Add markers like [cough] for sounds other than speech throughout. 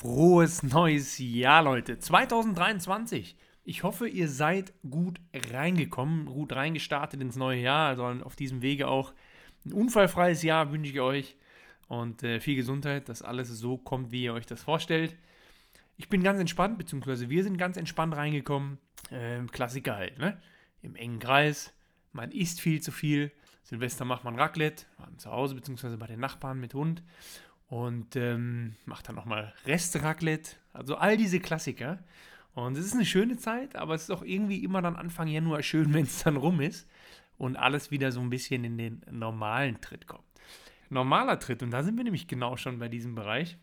Frohes neues Jahr, Leute. 2023. Ich hoffe, ihr seid gut reingekommen, gut reingestartet ins neue Jahr. Also auf diesem Wege auch ein unfallfreies Jahr wünsche ich euch und äh, viel Gesundheit, dass alles so kommt, wie ihr euch das vorstellt. Ich bin ganz entspannt, beziehungsweise wir sind ganz entspannt reingekommen. Ähm, Klassiker halt, ne? Im engen Kreis. Man isst viel zu viel. Silvester macht man Raclette, zu Hause, beziehungsweise bei den Nachbarn mit Hund und ähm, macht dann nochmal Restraclette. Also all diese Klassiker. Und es ist eine schöne Zeit, aber es ist auch irgendwie immer dann Anfang Januar schön, [laughs] wenn es dann rum ist und alles wieder so ein bisschen in den normalen Tritt kommt. Normaler Tritt, und da sind wir nämlich genau schon bei diesem Bereich,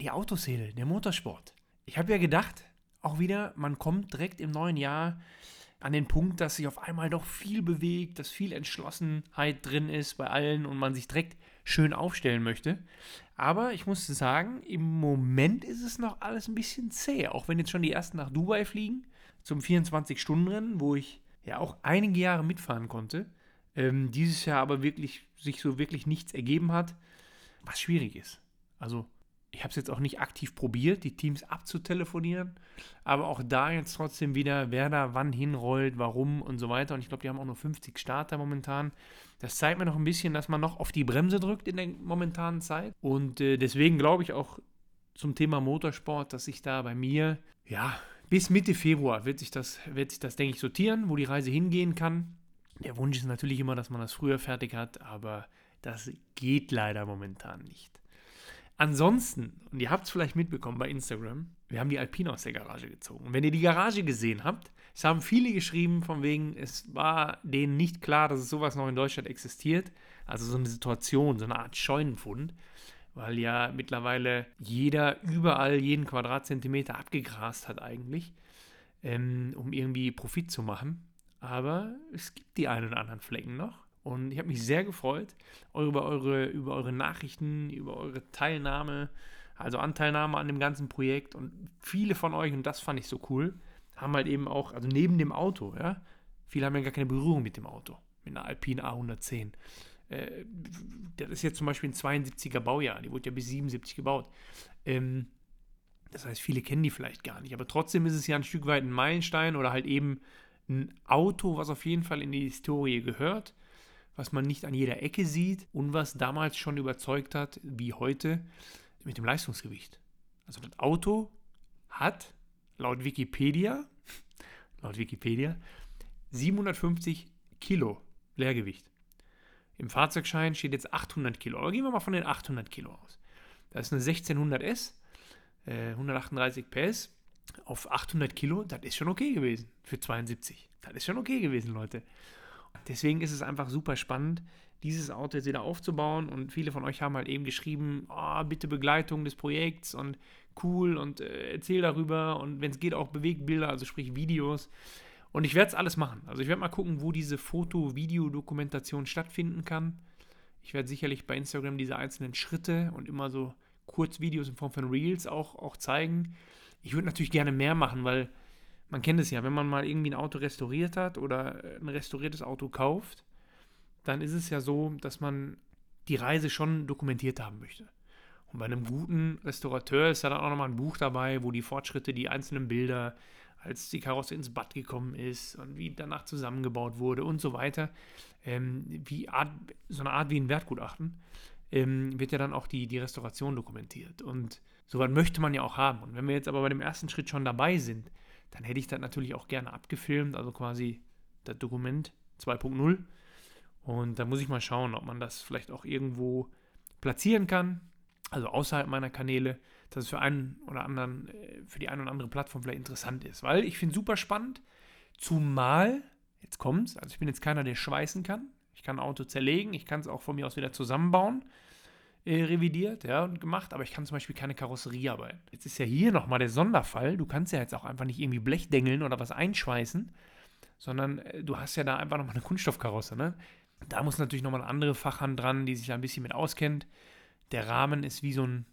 die Autoszene, der Motorsport. Ich habe ja gedacht, auch wieder, man kommt direkt im neuen Jahr an den Punkt, dass sich auf einmal doch viel bewegt, dass viel Entschlossenheit drin ist bei allen und man sich direkt schön aufstellen möchte. Aber ich muss sagen, im Moment ist es noch alles ein bisschen zäh. Auch wenn jetzt schon die ersten nach Dubai fliegen, zum 24-Stunden-Rennen, wo ich ja auch einige Jahre mitfahren konnte. Ähm, dieses Jahr aber wirklich sich so wirklich nichts ergeben hat, was schwierig ist. Also ich habe es jetzt auch nicht aktiv probiert, die Teams abzutelefonieren, aber auch da jetzt trotzdem wieder, wer da wann hinrollt, warum und so weiter. Und ich glaube, die haben auch nur 50 Starter momentan. Das zeigt mir noch ein bisschen, dass man noch auf die Bremse drückt in der momentanen Zeit. Und äh, deswegen glaube ich auch zum Thema Motorsport, dass sich da bei mir, ja, bis Mitte Februar wird sich das, wird sich das, denke ich, sortieren, wo die Reise hingehen kann. Der Wunsch ist natürlich immer, dass man das früher fertig hat, aber das geht leider momentan nicht. Ansonsten, und ihr habt es vielleicht mitbekommen bei Instagram, wir haben die Alpine aus der Garage gezogen. Und wenn ihr die Garage gesehen habt, es haben viele geschrieben, von wegen, es war denen nicht klar, dass es sowas noch in Deutschland existiert. Also so eine Situation, so eine Art Scheunenfund, weil ja mittlerweile jeder überall jeden Quadratzentimeter abgegrast hat eigentlich, ähm, um irgendwie Profit zu machen. Aber es gibt die einen oder anderen Flecken noch. Und ich habe mich sehr gefreut über eure, über eure Nachrichten, über eure Teilnahme, also Anteilnahme an dem ganzen Projekt. Und viele von euch, und das fand ich so cool, haben halt eben auch, also neben dem Auto, ja, viele haben ja gar keine Berührung mit dem Auto, mit einer Alpine A110. Äh, das ist jetzt zum Beispiel ein 72er Baujahr, die wurde ja bis 77 gebaut. Ähm, das heißt, viele kennen die vielleicht gar nicht, aber trotzdem ist es ja ein Stück weit ein Meilenstein oder halt eben ein Auto, was auf jeden Fall in die Historie gehört was man nicht an jeder Ecke sieht und was damals schon überzeugt hat, wie heute, mit dem Leistungsgewicht. Also das Auto hat laut Wikipedia, [laughs] laut Wikipedia, 750 Kilo Leergewicht. Im Fahrzeugschein steht jetzt 800 Kilo. Aber gehen wir mal von den 800 Kilo aus. Das ist eine 1600S, äh, 138 PS auf 800 Kilo. Das ist schon okay gewesen für 72. Das ist schon okay gewesen, Leute. Deswegen ist es einfach super spannend, dieses Auto jetzt wieder aufzubauen. Und viele von euch haben halt eben geschrieben, oh, bitte Begleitung des Projekts und cool und äh, erzähl darüber und wenn es geht auch Bewegtbilder, also sprich Videos. Und ich werde es alles machen. Also ich werde mal gucken, wo diese Foto-Video-Dokumentation stattfinden kann. Ich werde sicherlich bei Instagram diese einzelnen Schritte und immer so Kurzvideos in Form von Reels auch, auch zeigen. Ich würde natürlich gerne mehr machen, weil man kennt es ja, wenn man mal irgendwie ein Auto restauriert hat oder ein restauriertes Auto kauft, dann ist es ja so, dass man die Reise schon dokumentiert haben möchte. Und bei einem guten Restaurateur ist ja dann auch nochmal ein Buch dabei, wo die Fortschritte, die einzelnen Bilder, als die Karosse ins Bad gekommen ist und wie danach zusammengebaut wurde und so weiter, ähm, wie Art, so eine Art wie ein Wertgutachten, ähm, wird ja dann auch die, die Restauration dokumentiert. Und sowas möchte man ja auch haben. Und wenn wir jetzt aber bei dem ersten Schritt schon dabei sind, dann hätte ich das natürlich auch gerne abgefilmt, also quasi das Dokument 2.0. Und da muss ich mal schauen, ob man das vielleicht auch irgendwo platzieren kann, also außerhalb meiner Kanäle, dass es für einen oder anderen, äh, für die eine oder andere Plattform vielleicht interessant ist. Weil ich finde es super spannend, zumal, jetzt kommt's, also ich bin jetzt keiner, der schweißen kann. Ich kann ein Auto zerlegen, ich kann es auch von mir aus wieder zusammenbauen äh, revidiert ja, und gemacht, aber ich kann zum Beispiel keine Karosserie arbeiten. Jetzt ist ja hier nochmal der Sonderfall. Du kannst ja jetzt auch einfach nicht irgendwie Blechdengeln oder was einschweißen, sondern äh, du hast ja da einfach nochmal eine Kunststoffkarosse. Ne? Da muss natürlich nochmal eine andere Fachhand dran, die sich da ein bisschen mit auskennt. Der Rahmen ist wie so ein,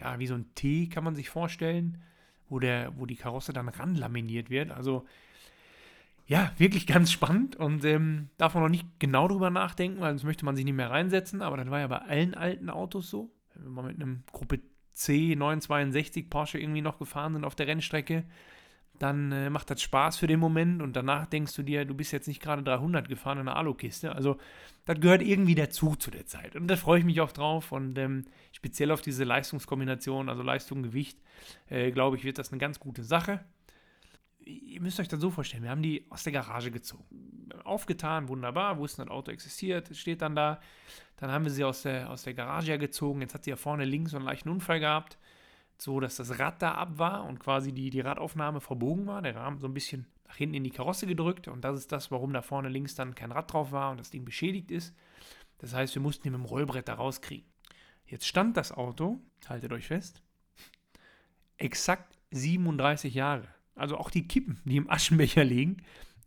ja, wie so ein T, kann man sich vorstellen, wo, der, wo die Karosse dann ranlaminiert wird. Also ja, wirklich ganz spannend und ähm, darf man noch nicht genau drüber nachdenken, weil sonst möchte man sich nicht mehr reinsetzen, aber das war ja bei allen alten Autos so. Wenn wir mal mit einem Gruppe C962 Porsche irgendwie noch gefahren sind auf der Rennstrecke, dann äh, macht das Spaß für den Moment und danach denkst du dir, du bist jetzt nicht gerade 300 gefahren in einer Alukiste. Also das gehört irgendwie dazu zu der Zeit und da freue ich mich auch drauf und ähm, speziell auf diese Leistungskombination, also Leistung, Gewicht, äh, glaube ich, wird das eine ganz gute Sache. Ihr müsst euch das so vorstellen, wir haben die aus der Garage gezogen. Aufgetan, wunderbar, wussten, das Auto existiert, steht dann da. Dann haben wir sie aus der, aus der Garage gezogen. Jetzt hat sie ja vorne links so einen leichten Unfall gehabt so, dass das Rad da ab war und quasi die, die Radaufnahme verbogen war. Der Rahmen so ein bisschen nach hinten in die Karosse gedrückt und das ist das, warum da vorne links dann kein Rad drauf war und das Ding beschädigt ist. Das heißt, wir mussten ihn mit dem Rollbrett da rauskriegen. Jetzt stand das Auto, haltet euch fest, exakt 37 Jahre. Also auch die Kippen, die im Aschenbecher liegen,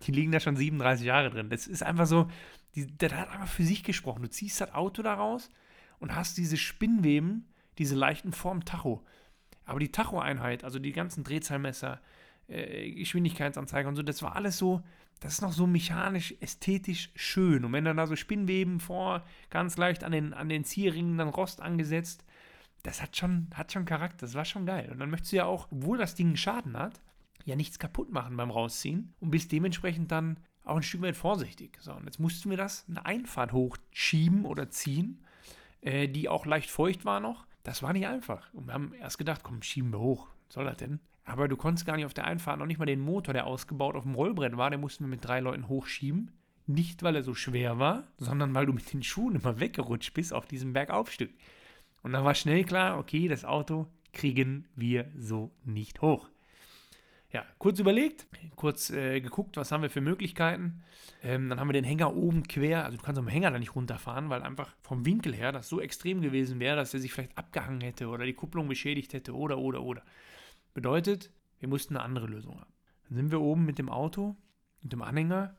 die liegen da schon 37 Jahre drin. Das ist einfach so, die, das hat einfach für sich gesprochen. Du ziehst das Auto da raus und hast diese Spinnweben, diese leichten Form Tacho. Aber die Tacho-Einheit, also die ganzen Drehzahlmesser, äh, Geschwindigkeitsanzeiger und so, das war alles so, das ist noch so mechanisch, ästhetisch schön. Und wenn dann da so Spinnweben vor, ganz leicht an den, an den Zierringen dann Rost angesetzt, das hat schon, hat schon Charakter, das war schon geil. Und dann möchtest du ja auch, obwohl das Ding einen Schaden hat, ja nichts kaputt machen beim Rausziehen und bist dementsprechend dann auch ein Stück weit vorsichtig. So, und jetzt mussten wir das eine Einfahrt hochschieben oder ziehen, äh, die auch leicht feucht war noch. Das war nicht einfach. Und wir haben erst gedacht, komm, schieben wir hoch. Was soll das denn? Aber du konntest gar nicht auf der Einfahrt, noch nicht mal den Motor, der ausgebaut auf dem Rollbrett war, den mussten wir mit drei Leuten hochschieben. Nicht, weil er so schwer war, sondern weil du mit den Schuhen immer weggerutscht bist auf diesem Bergaufstück. Und dann war schnell klar, okay, das Auto kriegen wir so nicht hoch. Ja, kurz überlegt, kurz äh, geguckt, was haben wir für Möglichkeiten. Ähm, dann haben wir den Hänger oben quer, also du kannst am Hänger da nicht runterfahren, weil einfach vom Winkel her das so extrem gewesen wäre, dass er sich vielleicht abgehangen hätte oder die Kupplung beschädigt hätte oder, oder, oder. Bedeutet, wir mussten eine andere Lösung haben. Dann sind wir oben mit dem Auto, mit dem Anhänger,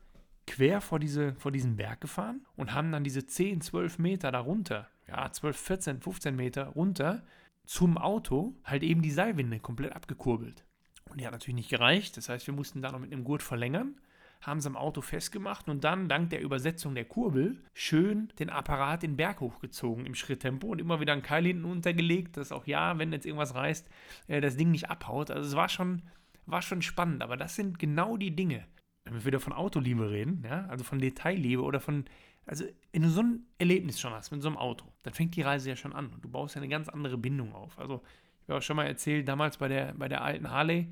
quer vor, diese, vor diesen Berg gefahren und haben dann diese 10, 12 Meter darunter, ja, 12, 14, 15 Meter runter zum Auto halt eben die Seilwinde komplett abgekurbelt. Und die hat natürlich nicht gereicht. Das heißt, wir mussten da noch mit einem Gurt verlängern, haben es am Auto festgemacht und dann dank der Übersetzung der Kurbel schön den Apparat den Berg hochgezogen im Schritttempo und immer wieder einen Keil hinten untergelegt, dass auch ja, wenn jetzt irgendwas reißt, äh, das Ding nicht abhaut. Also es war schon, war schon spannend. Aber das sind genau die Dinge, wenn wir wieder von Autoliebe reden, ja, also von Detailliebe oder von, also wenn du so ein Erlebnis schon hast mit so einem Auto, dann fängt die Reise ja schon an und du baust ja eine ganz andere Bindung auf. Also ich habe auch schon mal erzählt, damals bei der, bei der alten Harley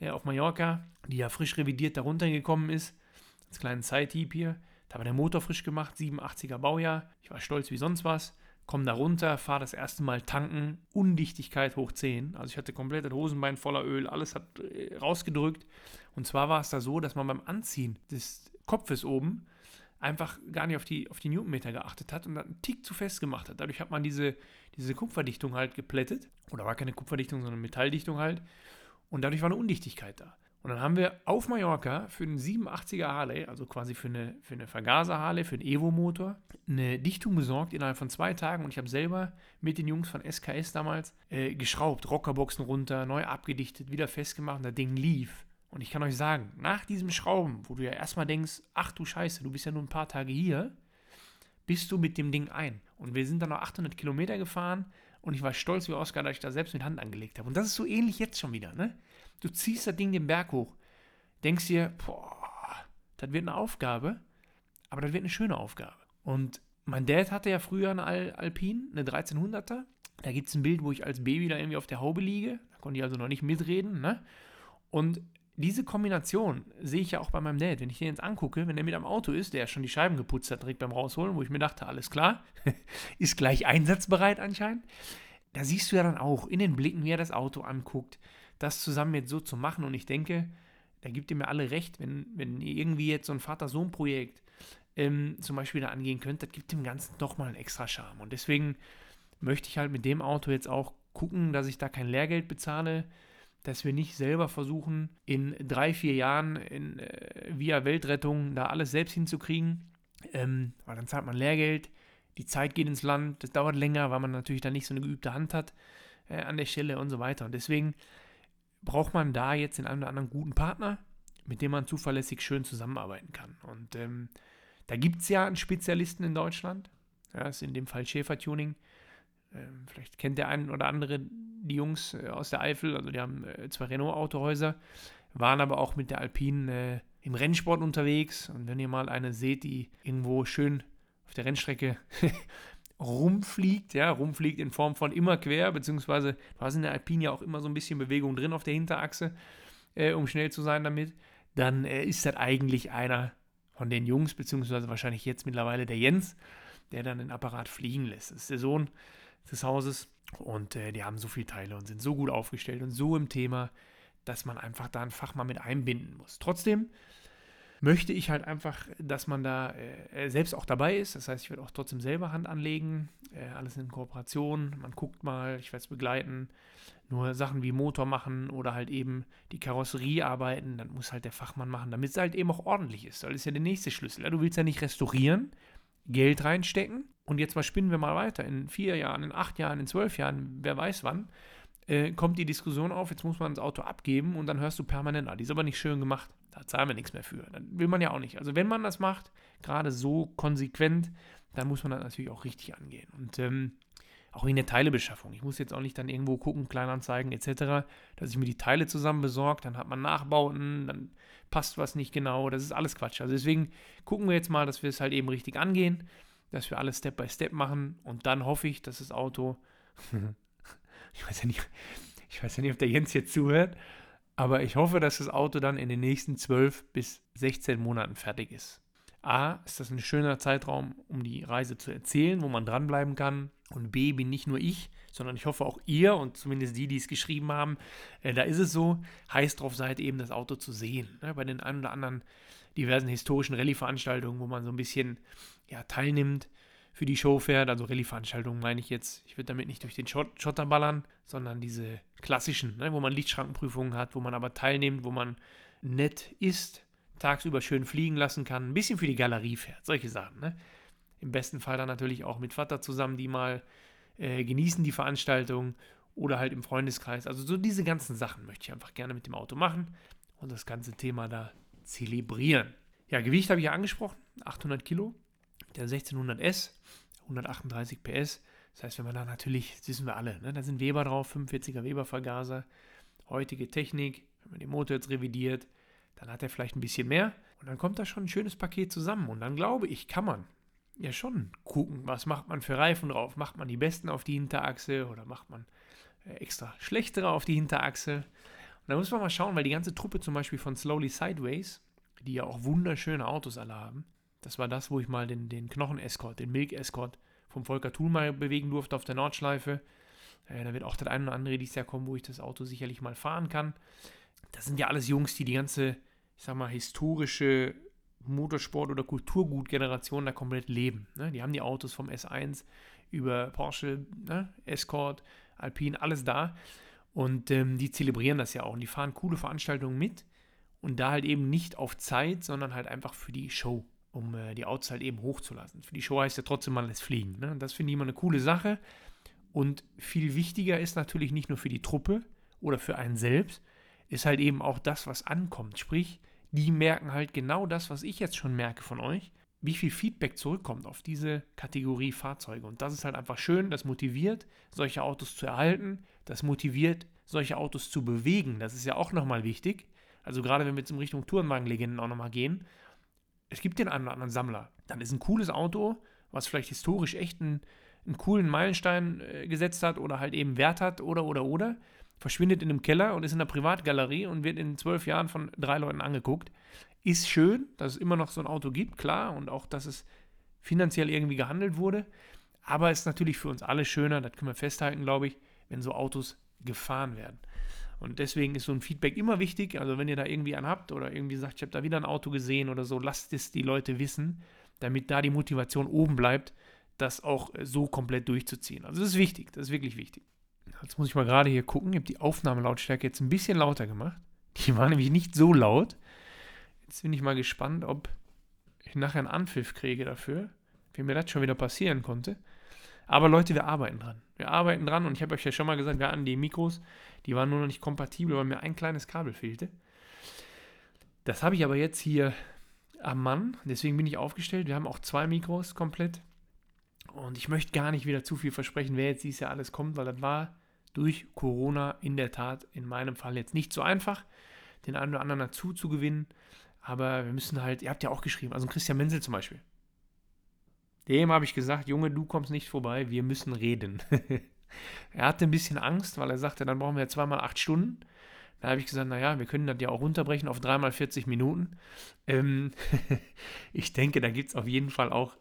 äh, auf Mallorca, die ja frisch revidiert darunter gekommen ist, als kleinen Side-Hieb hier. Da war der Motor frisch gemacht, 87er Baujahr. Ich war stolz wie sonst was. Komm da runter, fahre das erste Mal tanken, Undichtigkeit hoch 10. Also ich hatte komplett das Hosenbein voller Öl, alles hat äh, rausgedrückt. Und zwar war es da so, dass man beim Anziehen des Kopfes oben einfach gar nicht auf die, auf die Newtonmeter geachtet hat und einen Tick zu fest gemacht hat. Dadurch hat man diese, diese Kupferdichtung halt geplättet. Oder war keine Kupferdichtung, sondern Metalldichtung halt. Und dadurch war eine Undichtigkeit da. Und dann haben wir auf Mallorca für einen 87er Harley, also quasi für eine, für eine Vergaser-Harley, für einen Evo-Motor, eine Dichtung besorgt innerhalb von zwei Tagen. Und ich habe selber mit den Jungs von SKS damals äh, geschraubt, Rockerboxen runter, neu abgedichtet, wieder festgemacht und das Ding lief. Und ich kann euch sagen, nach diesem Schrauben, wo du ja erstmal denkst, ach du Scheiße, du bist ja nur ein paar Tage hier, bist du mit dem Ding ein. Und wir sind dann noch 800 Kilometer gefahren und ich war stolz wie Oscar, dass ich da selbst mit Hand angelegt habe. Und das ist so ähnlich jetzt schon wieder, ne? Du ziehst das Ding den Berg hoch, denkst dir, boah, das wird eine Aufgabe, aber das wird eine schöne Aufgabe. Und mein Dad hatte ja früher eine Al Alpine, eine 1300er. Da gibt es ein Bild, wo ich als Baby da irgendwie auf der Haube liege. Da konnte ich also noch nicht mitreden, ne? Und diese Kombination sehe ich ja auch bei meinem Dad. Wenn ich den jetzt angucke, wenn er mit am Auto ist, der schon die Scheiben geputzt hat, direkt beim Rausholen, wo ich mir dachte, alles klar, [laughs] ist gleich einsatzbereit anscheinend. Da siehst du ja dann auch in den Blicken, wie er das Auto anguckt, das zusammen jetzt so zu machen. Und ich denke, da gibt ihr mir alle recht, wenn, wenn ihr irgendwie jetzt so ein Vater-Sohn-Projekt ähm, zum Beispiel da angehen könnt, das gibt dem Ganzen doch mal einen extra Charme. Und deswegen möchte ich halt mit dem Auto jetzt auch gucken, dass ich da kein Lehrgeld bezahle, dass wir nicht selber versuchen, in drei, vier Jahren in, äh, via Weltrettung da alles selbst hinzukriegen, ähm, weil dann zahlt man Lehrgeld, die Zeit geht ins Land, das dauert länger, weil man natürlich dann nicht so eine geübte Hand hat äh, an der Stelle und so weiter. Und deswegen braucht man da jetzt den einen oder anderen guten Partner, mit dem man zuverlässig schön zusammenarbeiten kann. Und ähm, da gibt es ja einen Spezialisten in Deutschland, das ist in dem Fall Schäfer Tuning, Ähm, vielleicht kennt der ein oder andere die Jungs äh, aus der Eifel, also die haben äh, zwei Renault-Autohäuser, waren aber auch mit der Alpine äh, im Rennsport unterwegs. Und wenn ihr mal eine seht, die irgendwo schön auf der Rennstrecke [laughs] rumfliegt, ja, rumfliegt in Form von immer quer, beziehungsweise du hast in der Alpine ja auch immer so ein bisschen Bewegung drin auf der Hinterachse, äh, um schnell zu sein damit, dann äh, ist das eigentlich einer von den Jungs, beziehungsweise wahrscheinlich jetzt mittlerweile der Jens, der dann den Apparat fliegen lässt. Das ist der Sohn des Hauses und äh, die haben so viele Teile und sind so gut aufgestellt und so im Thema, dass man einfach da ein Fachmann mit einbinden muss. Trotzdem möchte ich halt einfach, dass man da äh, selbst auch dabei ist. Das heißt, ich werde auch trotzdem selber Hand anlegen. Äh, alles in Kooperation. Man guckt mal, ich werde es begleiten. Nur Sachen wie Motor machen oder halt eben die Karosserie arbeiten, dann muss halt der Fachmann machen, damit es halt eben auch ordentlich ist. Das ist ja der nächste Schlüssel. Ja, du willst ja nicht restaurieren, Geld reinstecken und jetzt mal spinnen wir mal weiter. In vier Jahren, in acht Jahren, in zwölf Jahren, wer weiß wann äh, kommt die Diskussion auf, jetzt muss man das Auto abgeben und dann hörst du permanent, ah, die ist aber nicht schön gemacht, da zahlen wir nichts mehr für. Dann will man ja auch nicht. Also wenn man das macht, gerade so konsequent, dann muss man das natürlich auch richtig angehen. Und ähm, auch in der Teilebeschaffung. Ich muss jetzt auch nicht dann irgendwo gucken, Kleinanzeigen etc., dass ich mir die Teile zusammen besorge, dann hat man Nachbauten, dann passt was nicht genau, das ist alles Quatsch. Also deswegen gucken wir jetzt mal, dass wir es halt eben richtig angehen, dass wir alles Step by Step machen und dann hoffe ich, dass das Auto [laughs] ich weiß ja nicht, ich weiß ja nicht, ob der Jens jetzt zuhört, aber ich hoffe, dass das Auto dann in den nächsten 12 bis 16 Monaten fertig ist. A, ist das ein schöner Zeitraum, um die Reise zu erzählen, wo man dranbleiben kann. Und B, bin nicht nur ich, sondern ich hoffe auch ihr und zumindest die, die es geschrieben haben, äh, da ist es so, heiß drauf seid, eben das Auto zu sehen. Ne? Bei den ein oder anderen diversen historischen Rallye-Veranstaltungen, wo man so ein bisschen ja, teilnimmt, für die Show fährt. Also Rallye-Veranstaltungen meine ich jetzt. Ich würde damit nicht durch den Schott, Schotter ballern, sondern diese klassischen, ne, wo man Lichtschrankenprüfungen hat, wo man aber teilnimmt, wo man nett ist, tagsüber schön fliegen lassen kann, ein bisschen für die Galerie fährt. Solche Sachen. Ne? Im besten Fall dann natürlich auch mit Vater zusammen, die mal äh, genießen die Veranstaltung oder halt im Freundeskreis. Also so diese ganzen Sachen möchte ich einfach gerne mit dem Auto machen und das ganze Thema da zelebrieren. Ja, Gewicht habe ich ja angesprochen, 800 Kilo der 1600S, 138 PS. Das heißt, wenn man da natürlich, das wissen wir alle, ne, da sind Weber drauf, 45er Weber-Vergaser, heutige Technik, wenn man den Motor jetzt revidiert, dann hat er vielleicht ein bisschen mehr und dann kommt da schon ein schönes Paket zusammen und dann glaube ich, kann man ja schon gucken, was macht man für Reifen drauf, macht man die besten auf die Hinterachse oder macht man äh, extra schlechtere auf die Hinterachse. Und da muss man mal schauen, weil die ganze Truppe zum Beispiel von Slowly Sideways, die ja auch wunderschöne Autos alle haben, das war das, wo ich mal den, den Knochen-Escort, den Milk-Escort vom Volker Thulmeier bewegen durfte auf der Nordschleife. Äh, da wird auch das eine oder andere dieses Jahr kommen, wo ich das Auto sicherlich mal fahren kann. Das sind ja alles Jungs, die die ganze, ich sag mal, historische Motorsport- oder Kulturgut-Generation da komplett leben. Ne? Die haben die Autos vom S1 über Porsche, ne? Escort, Alpine, alles da. Und ähm, die zelebrieren das ja auch. Und die fahren coole Veranstaltungen mit. Und da halt eben nicht auf Zeit, sondern halt einfach für die Show um äh, die Outs halt eben hochzulassen. Für die Show heißt ja trotzdem mal das Fliegen. Ne? Das finde ich immer eine coole Sache. Und viel wichtiger ist natürlich nicht nur für die Truppe oder für einen selbst, ist halt eben auch das, was ankommt. Sprich, die merken halt genau das, was ich jetzt schon merke von euch, wie viel Feedback zurückkommt auf diese Kategorie Fahrzeuge. Und das ist halt einfach schön, das motiviert, solche Autos zu erhalten, das motiviert, solche Autos zu bewegen. Das ist ja auch nochmal wichtig. Also gerade wenn wir jetzt in Richtung Tourenwagenlegenden auch nochmal gehen, es gibt den einen oder anderen Sammler. Dann ist ein cooles Auto, was vielleicht historisch echt einen, einen coolen Meilenstein äh, gesetzt hat oder halt eben Wert hat oder oder oder, verschwindet in einem Keller und ist in einer Privatgalerie und wird in zwölf Jahren von drei Leuten angeguckt. Ist schön, dass es immer noch so ein Auto gibt, klar, und auch, dass es finanziell irgendwie gehandelt wurde. Aber es ist natürlich für uns alle schöner, das können wir festhalten, glaube ich, wenn so Autos gefahren werden. Und deswegen ist so ein Feedback immer wichtig. Also wenn ihr da irgendwie einen habt oder irgendwie sagt, ich habe da wieder ein Auto gesehen oder so, lasst es die Leute wissen, damit da die Motivation oben bleibt, das auch so komplett durchzuziehen. Also das ist wichtig, das ist wirklich wichtig. Jetzt muss ich mal gerade hier gucken. Ich habe die Aufnahmelautstärke jetzt ein bisschen lauter gemacht. Die war [laughs] nämlich nicht so laut. Jetzt bin ich mal gespannt, ob ich nachher einen Anpfiff kriege dafür, wie mir das schon wieder passieren konnte. Aber Leute, wir arbeiten dran. Wir arbeiten dran und ich habe euch ja schon mal gesagt, wir hatten die Mikros, die waren nur noch nicht kompatibel, weil mir ein kleines Kabel fehlte. Das habe ich aber jetzt hier am Mann, deswegen bin ich aufgestellt. Wir haben auch zwei Mikros komplett. Und ich möchte gar nicht wieder zu viel versprechen, wer jetzt dieses Jahr alles kommt, weil das war durch Corona in der Tat in meinem Fall jetzt nicht so einfach, den einen oder anderen dazu zu gewinnen. Aber wir müssen halt, ihr habt ja auch geschrieben, also Christian Menzel zum Beispiel. Dem habe ich gesagt, Junge, du kommst nicht vorbei, wir müssen reden. [laughs] er hatte ein bisschen Angst, weil er sagte, dann brauchen wir zweimal acht Stunden. Da habe ich gesagt, naja, wir können das ja auch runterbrechen auf dreimal 40 Minuten. Ähm [laughs] ich denke, da gibt es auf jeden Fall auch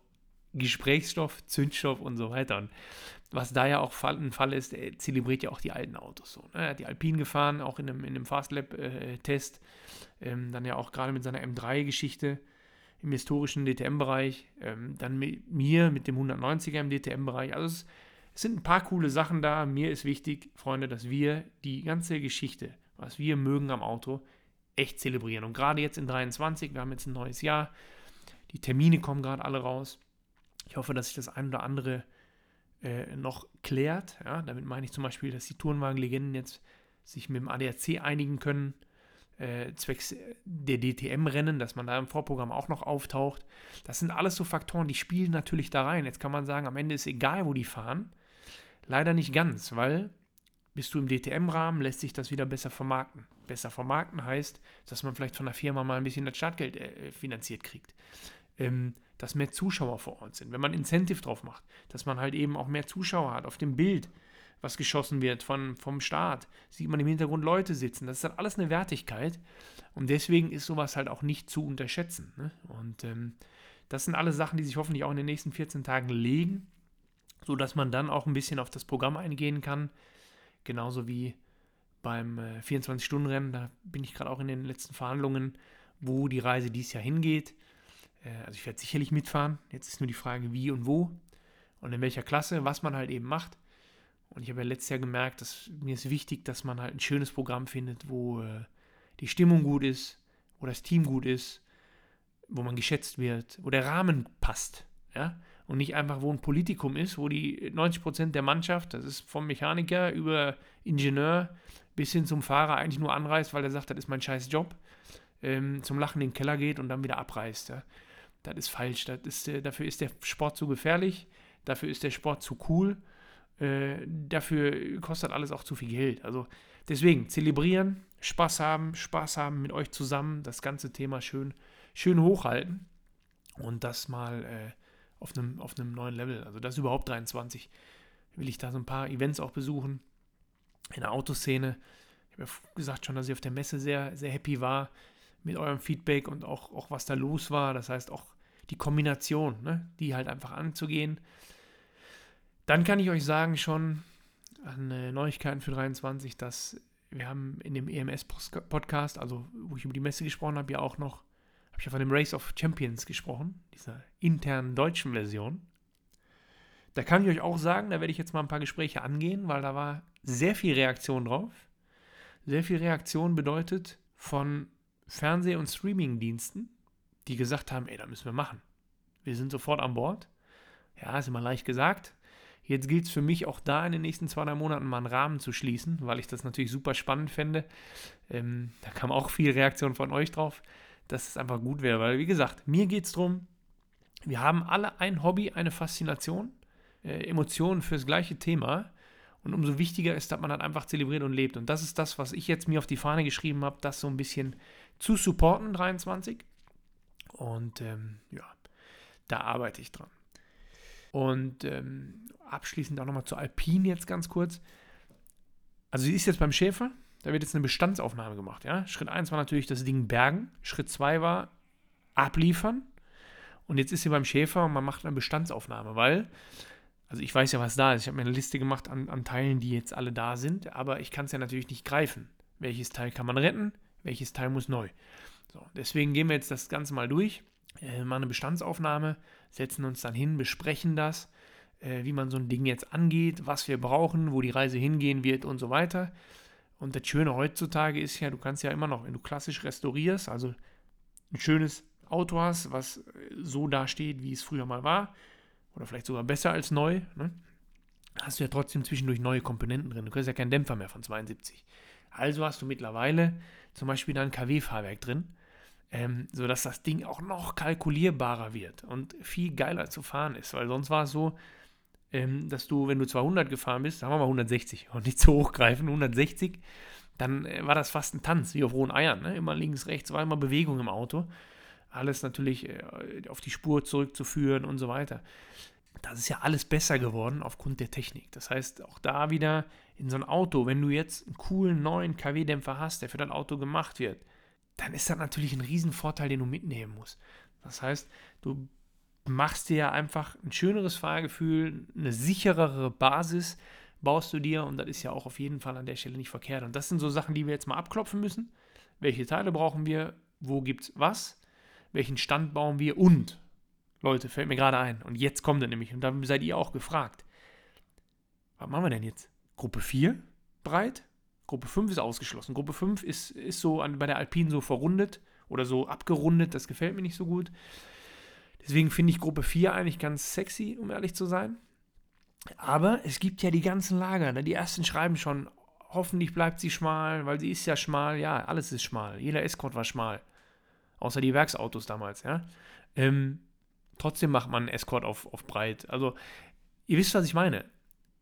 Gesprächsstoff, Zündstoff und so weiter. Und was da ja auch ein Fall ist, er zelebriert ja auch die alten Autos so. Ne? Er hat die Alpine gefahren, auch in einem, in einem Fastlab-Test. Äh, ähm, dann ja auch gerade mit seiner M3-Geschichte im historischen DTM-Bereich. Ähm, dann mit mir mit dem 190er im DTM-Bereich. Also es, es sind ein paar coole Sachen da. Mir ist wichtig, Freunde, dass wir die ganze Geschichte, was wir mögen am Auto, echt zelebrieren. Und gerade jetzt in 23, wir haben jetzt ein neues Jahr. Die Termine kommen gerade alle raus. Ich hoffe, dass sich das ein oder andere äh, noch klärt. Ja, damit meine ich zum Beispiel, dass die Tourenwagen-Legenden jetzt sich mit dem ADAC einigen können, äh, zwecks der DTM-Rennen, dass man da im Vorprogramm auch noch auftaucht. Das sind alles so Faktoren, die spielen natürlich da rein. Jetzt kann man sagen, am Ende ist egal, wo die fahren. Leider nicht ganz, weil bist du im DTM-Rahmen, lässt sich das wieder besser vermarkten. Besser vermarkten heißt, dass man vielleicht von der Firma mal ein bisschen das Startgeld äh, finanziert kriegt. Ähm, dass mehr Zuschauer vor Ort sind, wenn man Incentive drauf macht, dass man halt eben auch mehr Zuschauer hat auf dem Bild, was geschossen wird von, vom Start, sieht man im Hintergrund Leute sitzen, das ist dann alles eine Wertigkeit und deswegen ist sowas halt auch nicht zu unterschätzen. Ne? Und ähm, das sind alle Sachen, die sich hoffentlich auch in den nächsten 14 Tagen legen, sodass man dann auch ein bisschen auf das Programm eingehen kann, genauso wie beim äh, 24-Stunden-Rennen, da bin ich gerade auch in den letzten Verhandlungen, wo die Reise dieses Jahr hingeht. Äh, also ich werde sicherlich mitfahren. Jetzt ist nur die Frage, wie und wo und in welcher Klasse, was man halt eben macht. Und ich habe ja letztes Jahr gemerkt, dass mir ist wichtig, dass man halt ein schönes Programm findet, wo äh, die Stimmung gut ist, wo das Team gut ist, wo man geschätzt wird, wo der Rahmen passt. Ja? Und nicht einfach, wo ein Politikum ist, wo die 90% der Mannschaft, das ist vom Mechaniker über Ingenieur bis hin zum Fahrer, eigentlich nur anreist, weil er sagt, das ist mein scheiß Job, ähm, zum Lachen in den Keller geht und dann wieder abreist. Ja? Das ist falsch. Das ist, dafür ist der Sport zu gefährlich, dafür ist der Sport zu cool, äh, dafür kostet alles auch zu viel Geld. Also deswegen zelebrieren, Spaß haben, Spaß haben mit euch zusammen, das ganze Thema schön, schön hochhalten und das mal äh, auf, einem, auf einem neuen Level. Also das ist überhaupt 23. Will ich da so ein paar Events auch besuchen in der Autoszene. Ich habe ja gesagt schon, dass ich auf der Messe sehr, sehr happy war mit eurem Feedback und auch, auch was da los war. Das heißt auch die Kombination, ne, die halt einfach anzugehen. Dann kann ich euch sagen schon an äh, Neuigkeiten für 23, dass wir haben in dem EMS-Podcast, also wo ich über die Messe gesprochen habe, ja auch noch, habe ich ja von dem Race of Champions gesprochen, dieser internen deutschen Version. Da kann ich euch auch sagen, da werde ich jetzt mal ein paar Gespräche angehen, weil da war sehr viel Reaktion drauf. Sehr viel Reaktion bedeutet von Fernseh- und Streaming-Diensten, die gesagt haben, ey, da müssen wir machen. Wir sind sofort an Bord. Ja, ist immer leicht gesagt. Jetzt gilt es für mich auch da in den nächsten zwei, drei Monaten mal einen Rahmen zu schließen, weil ich das natürlich super spannend fände. Ähm, da kam auch viel Reaktion von euch drauf, dass es einfach gut wäre. Weil, wie gesagt, mir geht es darum, wir haben alle ein Hobby, eine Faszination, äh, Emotionen fürs gleiche Thema. Und umso wichtiger ist, dass man das einfach zelebriert und lebt. Und das ist das, was ich jetzt mir auf die Fahne geschrieben habe, das so ein bisschen zu supporten, 23. Und ähm, ja, da arbeite ich dran. Und ähm, abschließend auch nochmal zur Alpine jetzt ganz kurz. Also sie ist jetzt beim Schäfer, da wird jetzt eine Bestandsaufnahme gemacht. Ja? Schritt 1 war natürlich das Ding bergen, Schritt 2 war abliefern und jetzt ist sie beim Schäfer und man macht eine Bestandsaufnahme, weil, also ich weiß ja, was da ist. Ich habe mir eine Liste gemacht an, an Teilen, die jetzt alle da sind, aber ich kann es ja natürlich nicht greifen. Welches Teil kann man retten, welches Teil muss neu. So, deswegen gehen wir jetzt das Ganze mal durch, äh, machen eine Bestandsaufnahme, setzen uns dann hin, besprechen das, äh, wie man so ein Ding jetzt angeht, was wir brauchen, wo die Reise hingehen wird und so weiter. Und das Schöne heutzutage ist ja, du kannst ja immer noch, wenn du klassisch restaurierst, also ein schönes Auto hast, was so dasteht, wie es früher mal war, oder vielleicht sogar besser als neu, ne? hast du ja trotzdem zwischendurch neue Komponenten drin. Du kriegst ja keinen Dämpfer mehr von 72. Also hast du mittlerweile zum Beispiel da ein KW-Fahrwerk drin, ähm, sodass das Ding auch noch kalkulierbarer wird und viel geiler zu fahren ist. Weil sonst war es so, ähm, dass du, wenn du 200 gefahren bist, sagen wir mal 160 und [laughs] nicht zu hochgreifen, 160, dann äh, war das fast ein Tanz, wie auf rohen Eiern. Ne? Immer links, rechts, war immer Bewegung im Auto. Alles natürlich äh, auf die Spur zurückzuführen und so weiter. Das ist ja alles besser geworden aufgrund der Technik. Das heißt, auch da wieder in so ein Auto, wenn du jetzt einen coolen neuen KW-Dämpfer hast, der für dein Auto gemacht wird, dann ist das natürlich ein Riesenvorteil, den du mitnehmen musst. Das heißt, du machst dir einfach ein schöneres Fahrgefühl, eine sicherere Basis baust du dir und das ist ja auch auf jeden Fall an der Stelle nicht verkehrt. Und das sind so Sachen, die wir jetzt mal abklopfen müssen. Welche Teile brauchen wir? Wo gibt es was? Welchen Stand bauen wir? Und, Leute, fällt mir gerade ein. Und jetzt kommt er nämlich. Und da seid ihr auch gefragt. Was machen wir denn jetzt? Gruppe 4 breit? Gruppe 5 ist ausgeschlossen. Gruppe 5 ist, ist so an, bei der Alpine so verrundet oder so abgerundet. Das gefällt mir nicht so gut. Deswegen finde ich Gruppe 4 eigentlich ganz sexy, um ehrlich zu sein. Aber es gibt ja die ganzen Lager. Ne? Die ersten schreiben schon, hoffentlich bleibt sie schmal, weil sie ist ja schmal. Ja, alles ist schmal. Jeder Escort war schmal. Außer die Werksautos damals, ja. Ähm, trotzdem macht man einen Escort auf, auf breit. Also, ihr wisst, was ich meine.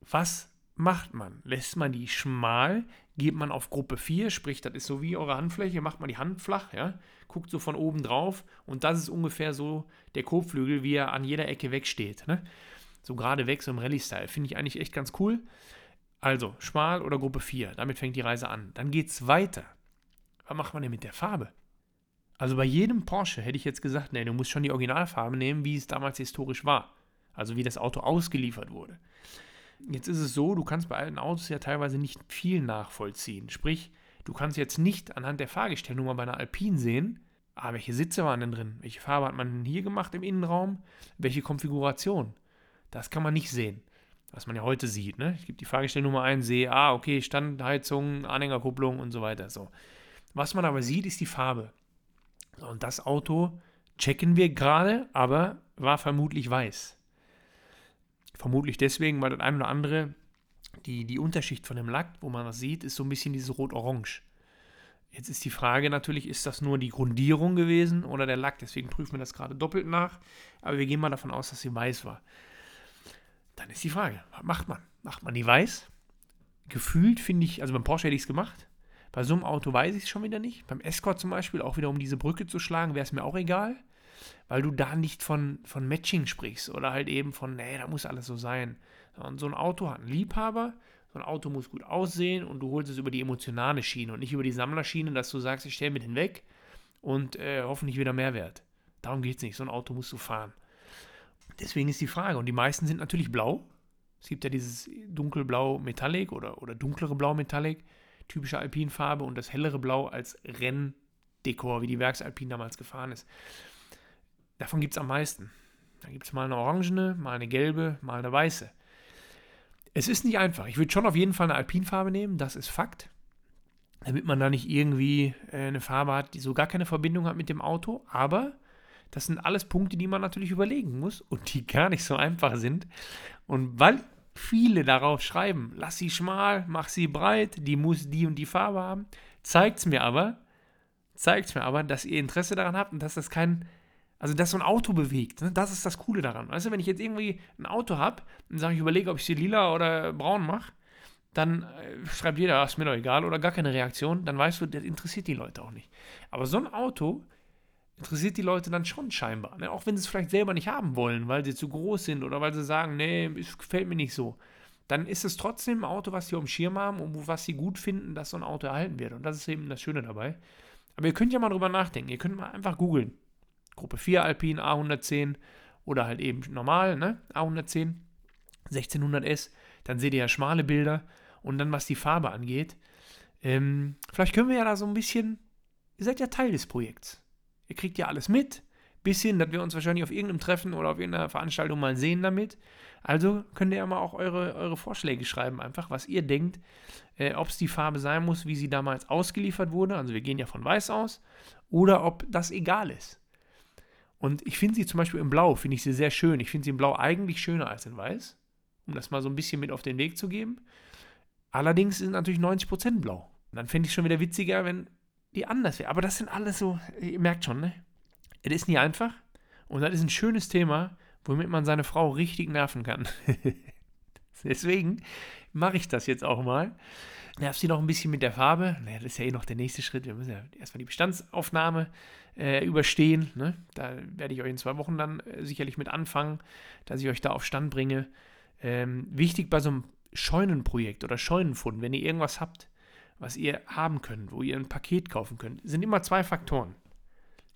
Was macht man? Lässt man die schmal, geht man auf Gruppe 4, sprich, das ist so wie eure Handfläche, macht man die Hand flach, ja, guckt so von oben drauf und das ist ungefähr so der Kotflügel, wie er an jeder Ecke wegsteht. Ne? So gerade weg, so im Rallye-Style. Finde ich eigentlich echt ganz cool. Also, schmal oder Gruppe 4, damit fängt die Reise an. Dann geht es weiter. Was macht man denn mit der Farbe? Also bei jedem Porsche hätte ich jetzt gesagt, nee, du musst schon die Originalfarbe nehmen, wie es damals historisch war. Also wie das Auto ausgeliefert wurde. Jetzt ist es so, du kannst bei alten Autos ja teilweise nicht viel nachvollziehen. Sprich, du kannst jetzt nicht anhand der Fahrgestellnummer bei einer Alpine sehen, ah, welche Sitze waren denn drin? Welche Farbe hat man denn hier gemacht im Innenraum? Welche Konfiguration? Das kann man nicht sehen. Was man ja heute sieht. Ne? Ich gebe die Fahrgestellnummer ein, sehe, ah, okay, Standheizung, Anhängerkupplung und so weiter. So. Was man aber sieht, ist die Farbe. So, und das Auto checken wir gerade, aber war vermutlich weiß. Vermutlich deswegen, weil das ein oder andere, die, die Unterschicht von dem Lack, wo man das sieht, ist so ein bisschen dieses Rot-Orange. Jetzt ist die Frage natürlich, ist das nur die Grundierung gewesen oder der Lack? Deswegen prüfen wir das gerade doppelt nach. Aber wir gehen mal davon aus, dass sie weiß war. Dann ist die Frage, was macht man? Macht man die weiß? Gefühlt finde ich, also beim Porsche hätte ich es gemacht. Bei so einem Auto weiß ich es schon wieder nicht. Beim Escort zum Beispiel, auch wieder um diese Brücke zu schlagen, wäre es mir auch egal weil du da nicht von, von Matching sprichst oder halt eben von, nee, da muss alles so sein. Und so ein Auto hat einen Liebhaber, so ein Auto muss gut aussehen und du holst es über die emotionale Schiene und nicht über die Sammlerschiene, dass du sagst, ich stelle mit hinweg und äh, hoffentlich wieder Mehrwert. Darum geht es nicht. So ein Auto musst du fahren. Deswegen ist die Frage, und die meisten sind natürlich blau. Es gibt ja dieses dunkelblau Metallic oder, oder dunklere Blau Metallic, typische Alpinfarbe und das hellere Blau als Renndekor, wie die Werksalpin damals gefahren ist. Davon gibt es am meisten. Da gibt es mal eine orangene, mal eine gelbe, mal eine weiße. Es ist nicht einfach. Ich würde schon auf jeden Fall eine Alpinfarbe nehmen, das ist Fakt. Damit man da nicht irgendwie äh, eine Farbe hat, die so gar keine Verbindung hat mit dem Auto. Aber das sind alles Punkte, die man natürlich überlegen muss und die [laughs] gar nicht so einfach sind. Und weil viele darauf schreiben, lass sie schmal, mach sie breit, die muss die und die Farbe haben, zeigt es mir aber, zeigt mir aber, dass ihr Interesse daran habt und dass das kein also, dass so ein Auto bewegt, ne? das ist das Coole daran. Weißt du, wenn ich jetzt irgendwie ein Auto habe und sage, ich überlege, ob ich sie lila oder braun mache, dann äh, schreibt jeder, ist mir doch egal oder gar keine Reaktion, dann weißt du, das interessiert die Leute auch nicht. Aber so ein Auto interessiert die Leute dann schon scheinbar. Ne? Auch wenn sie es vielleicht selber nicht haben wollen, weil sie zu groß sind oder weil sie sagen, nee, es gefällt mir nicht so. Dann ist es trotzdem ein Auto, was sie auf dem Schirm haben und was sie gut finden, dass so ein Auto erhalten wird. Und das ist eben das Schöne dabei. Aber ihr könnt ja mal drüber nachdenken. Ihr könnt mal einfach googeln. Gruppe 4 Alpin A110 oder halt eben normal, ne? A110, 1600S, dann seht ihr ja schmale Bilder und dann was die Farbe angeht. Ähm, vielleicht können wir ja da so ein bisschen, ihr seid ja Teil des Projekts. Ihr kriegt ja alles mit, bis hin, dass wir uns wahrscheinlich auf irgendeinem Treffen oder auf irgendeiner Veranstaltung mal sehen damit. Also könnt ihr ja mal auch eure, eure Vorschläge schreiben, einfach, was ihr denkt, äh, ob es die Farbe sein muss, wie sie damals ausgeliefert wurde. Also wir gehen ja von weiß aus. Oder ob das egal ist. Und ich finde sie zum Beispiel im Blau, finde ich sie sehr schön. Ich finde sie im Blau eigentlich schöner als in Weiß, um das mal so ein bisschen mit auf den Weg zu geben. Allerdings sind natürlich 90% blau. Und dann fände ich es schon wieder witziger, wenn die anders wäre. Aber das sind alles so, ihr merkt schon, ne? Es ist nie einfach. Und das ist ein schönes Thema, womit man seine Frau richtig nerven kann. [laughs] Deswegen mache ich das jetzt auch mal. Nervt sie noch ein bisschen mit der Farbe. Naja, das ist ja eh noch der nächste Schritt. Wir müssen ja erstmal die Bestandsaufnahme äh, überstehen. Ne? Da werde ich euch in zwei Wochen dann äh, sicherlich mit anfangen, dass ich euch da auf Stand bringe. Ähm, wichtig bei so einem Scheunenprojekt oder Scheunenfund, wenn ihr irgendwas habt, was ihr haben könnt, wo ihr ein Paket kaufen könnt, sind immer zwei Faktoren.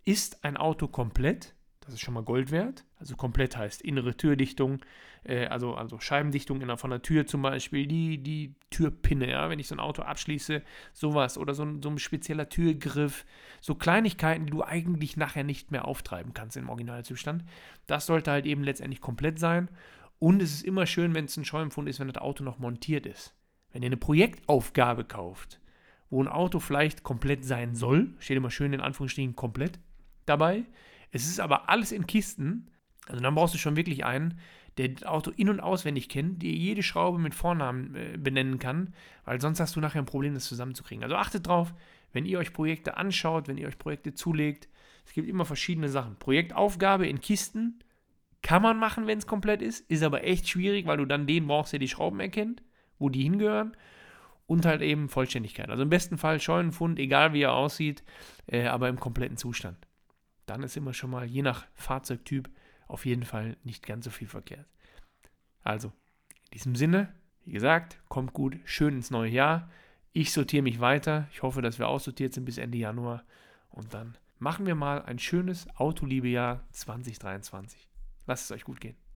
Ist ein Auto komplett? Das ist schon mal Gold wert. Also komplett heißt innere Türdichtung, äh, also, also Scheibendichtung in, von der Tür zum Beispiel, die, die Türpinne, ja, wenn ich so ein Auto abschließe, sowas oder so ein, so ein spezieller Türgriff, so Kleinigkeiten, die du eigentlich nachher nicht mehr auftreiben kannst im Originalzustand. Das sollte halt eben letztendlich komplett sein. Und es ist immer schön, wenn es ein Scheuenfund ist, wenn das Auto noch montiert ist. Wenn ihr eine Projektaufgabe kauft, wo ein Auto vielleicht komplett sein soll, steht immer schön in Anführungsstrichen komplett dabei, es ist aber alles in Kisten. Also dann brauchst du schon wirklich einen, der das Auto in- und auswendig kennt, dir jede Schraube mit Vornamen äh, benennen kann, weil sonst hast du nachher ein Problem, das zusammenzukriegen. Also achtet drauf, wenn ihr euch Projekte anschaut, wenn ihr euch Projekte zulegt, es gibt immer verschiedene Sachen. Projektaufgabe in Kisten kann man machen, wenn es komplett ist, ist aber echt schwierig, weil du dann den brauchst, der die Schrauben erkennt, wo die hingehören und halt eben Vollständigkeit. Also im besten Fall Scheunenfund, egal wie er aussieht, äh, aber im kompletten Zustand dann ist immer schon mal je nach Fahrzeugtyp auf jeden Fall nicht ganz so viel verkehrt. Also, in diesem Sinne, wie gesagt, kommt gut, schön ins neue Jahr. Ich sortiere mich weiter. Ich hoffe, dass wir aussortiert sind bis Ende Januar. Und dann machen wir mal ein schönes Autoliebejahr 2023. Lasst es euch gut gehen.